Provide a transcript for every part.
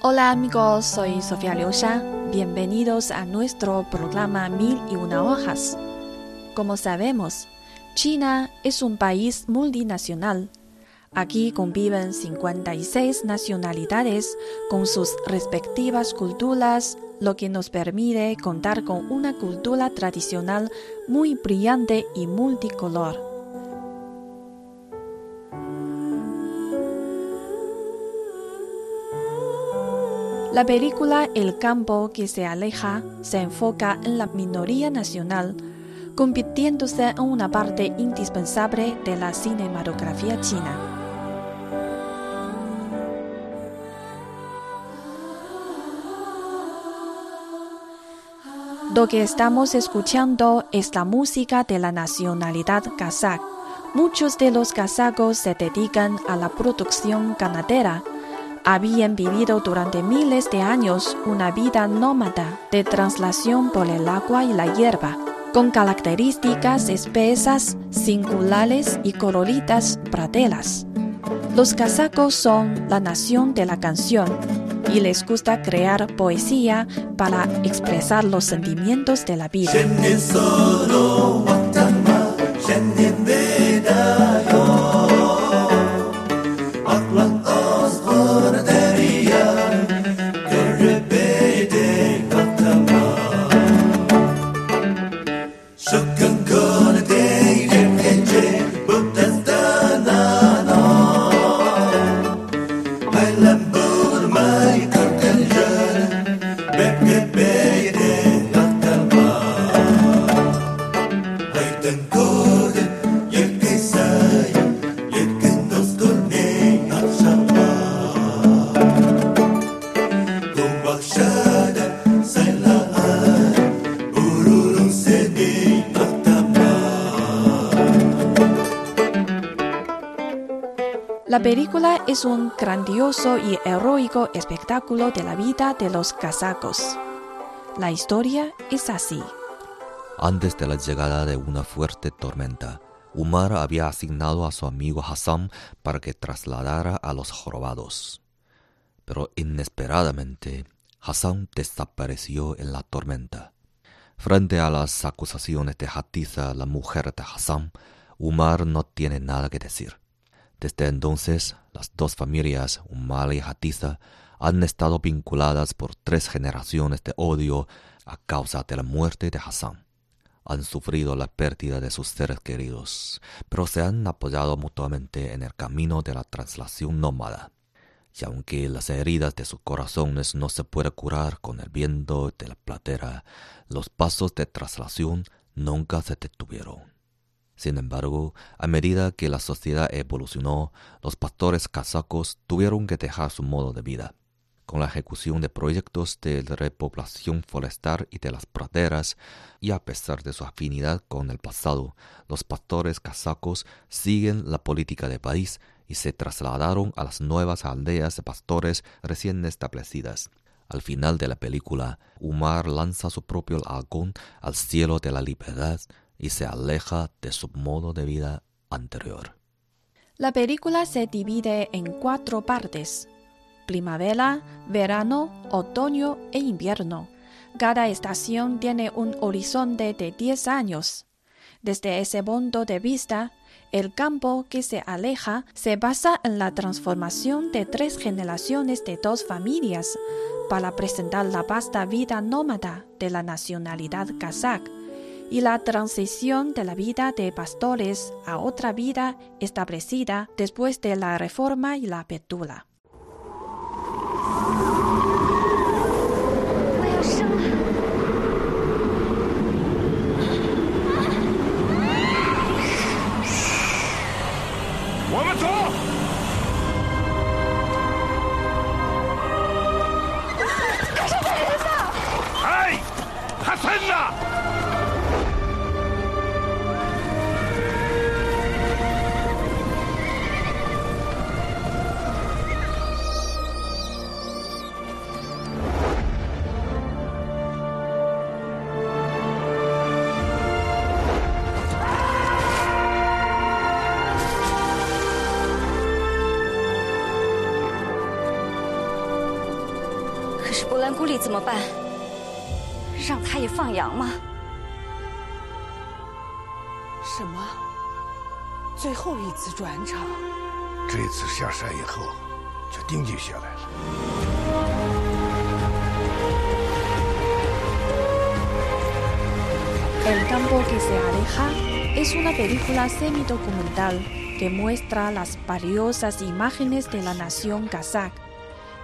Hola amigos, soy Sofía Liusha. Bienvenidos a nuestro programa Mil y una hojas. Como sabemos, China es un país multinacional. Aquí conviven 56 nacionalidades con sus respectivas culturas, lo que nos permite contar con una cultura tradicional muy brillante y multicolor. La película El campo que se aleja se enfoca en la minoría nacional, convirtiéndose en una parte indispensable de la cinematografía china. Lo que estamos escuchando es la música de la nacionalidad kazak. Muchos de los kazakos se dedican a la producción ganadera habían vivido durante miles de años una vida nómada de traslación por el agua y la hierba, con características espesas, singulares y coloridas praderas. Los casacos son la nación de la canción y les gusta crear poesía para expresar los sentimientos de la vida. La película es un grandioso y heroico espectáculo de la vida de los casacos. La historia es así. Antes de la llegada de una fuerte tormenta, Umar había asignado a su amigo Hassan para que trasladara a los jorobados. Pero inesperadamente, Hassan desapareció en la tormenta. Frente a las acusaciones de Hatiza, la mujer de Hassan, Umar no tiene nada que decir. Desde entonces, las dos familias, Umar y Hatiza, han estado vinculadas por tres generaciones de odio a causa de la muerte de Hassan. Han sufrido la pérdida de sus seres queridos, pero se han apoyado mutuamente en el camino de la traslación nómada. Y aunque las heridas de sus corazones no se pueden curar con el viento de la platera, los pasos de traslación nunca se detuvieron. Sin embargo, a medida que la sociedad evolucionó, los pastores casacos tuvieron que dejar su modo de vida. Con la ejecución de proyectos de repoblación forestal y de las praderas, y a pesar de su afinidad con el pasado, los pastores casacos siguen la política del país y se trasladaron a las nuevas aldeas de pastores recién establecidas. Al final de la película, Umar lanza su propio halcón al cielo de la libertad y se aleja de su modo de vida anterior. La película se divide en cuatro partes. Primavera, verano, otoño e invierno. Cada estación tiene un horizonte de 10 años. Desde ese punto de vista, el campo que se aleja se basa en la transformación de tres generaciones de dos familias para presentar la vasta vida nómada de la nacionalidad kazak y la transición de la vida de pastores a otra vida establecida después de la reforma y la petula. 孤立怎么办？让他也放羊吗？什么？最后一次转场？这次下山以后，就定居下来了。El campo que se aleja es una película semi-documental que muestra las valiosas imágenes de la nación kazak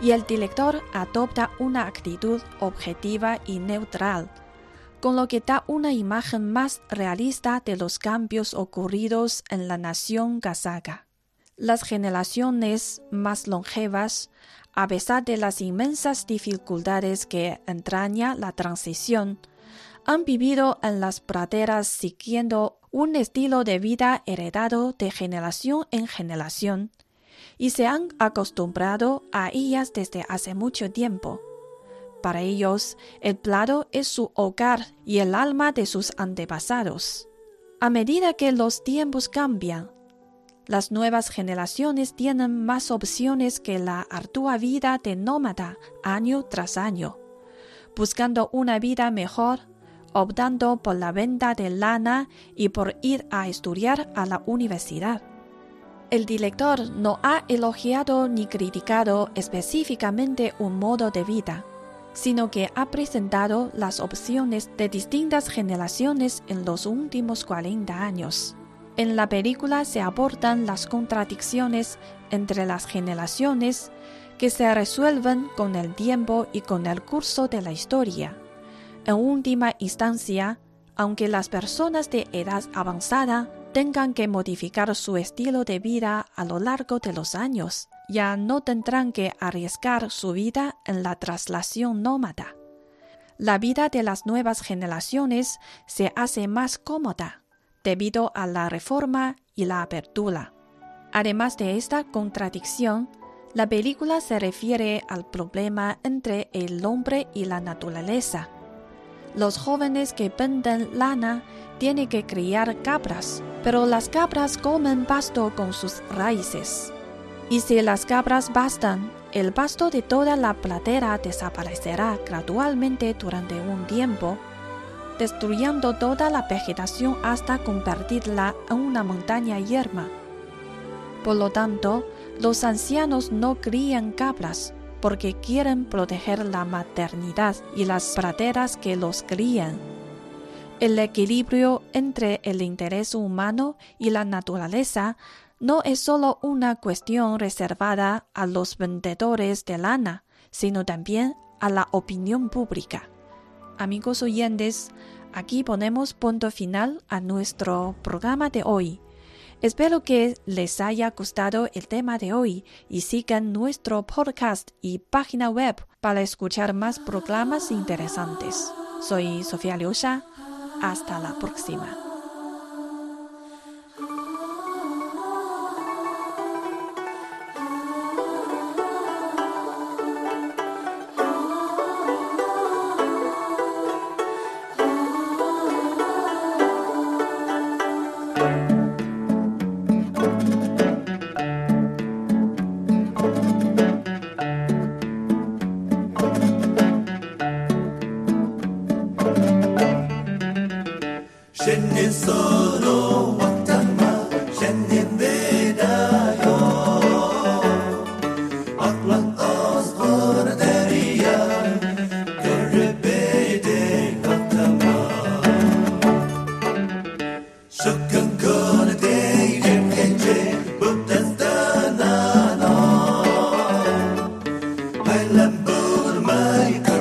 y el director adopta una actitud objetiva y neutral, con lo que da una imagen más realista de los cambios ocurridos en la nación kazaka. Las generaciones más longevas, a pesar de las inmensas dificultades que entraña la transición, han vivido en las praderas siguiendo un estilo de vida heredado de generación en generación y se han acostumbrado a ellas desde hace mucho tiempo. Para ellos, el plato es su hogar y el alma de sus antepasados. A medida que los tiempos cambian, las nuevas generaciones tienen más opciones que la ardua vida de nómada año tras año, buscando una vida mejor, optando por la venta de lana y por ir a estudiar a la universidad. El director no ha elogiado ni criticado específicamente un modo de vida, sino que ha presentado las opciones de distintas generaciones en los últimos 40 años. En la película se abordan las contradicciones entre las generaciones que se resuelven con el tiempo y con el curso de la historia. En última instancia, aunque las personas de edad avanzada tengan que modificar su estilo de vida a lo largo de los años, ya no tendrán que arriesgar su vida en la traslación nómada. La vida de las nuevas generaciones se hace más cómoda debido a la reforma y la apertura. Además de esta contradicción, la película se refiere al problema entre el hombre y la naturaleza. Los jóvenes que venden lana tienen que criar cabras, pero las cabras comen pasto con sus raíces. Y si las cabras bastan, el pasto de toda la pradera desaparecerá gradualmente durante un tiempo, destruyendo toda la vegetación hasta convertirla en una montaña yerma. Por lo tanto, los ancianos no crían cabras porque quieren proteger la maternidad y las praderas que los crían. El equilibrio entre el interés humano y la naturaleza no es solo una cuestión reservada a los vendedores de lana, sino también a la opinión pública. Amigos oyentes, aquí ponemos punto final a nuestro programa de hoy. Espero que les haya gustado el tema de hoy y sigan nuestro podcast y página web para escuchar más programas interesantes. Soy Sofía Liusha. Hasta la próxima. let Lamborghini.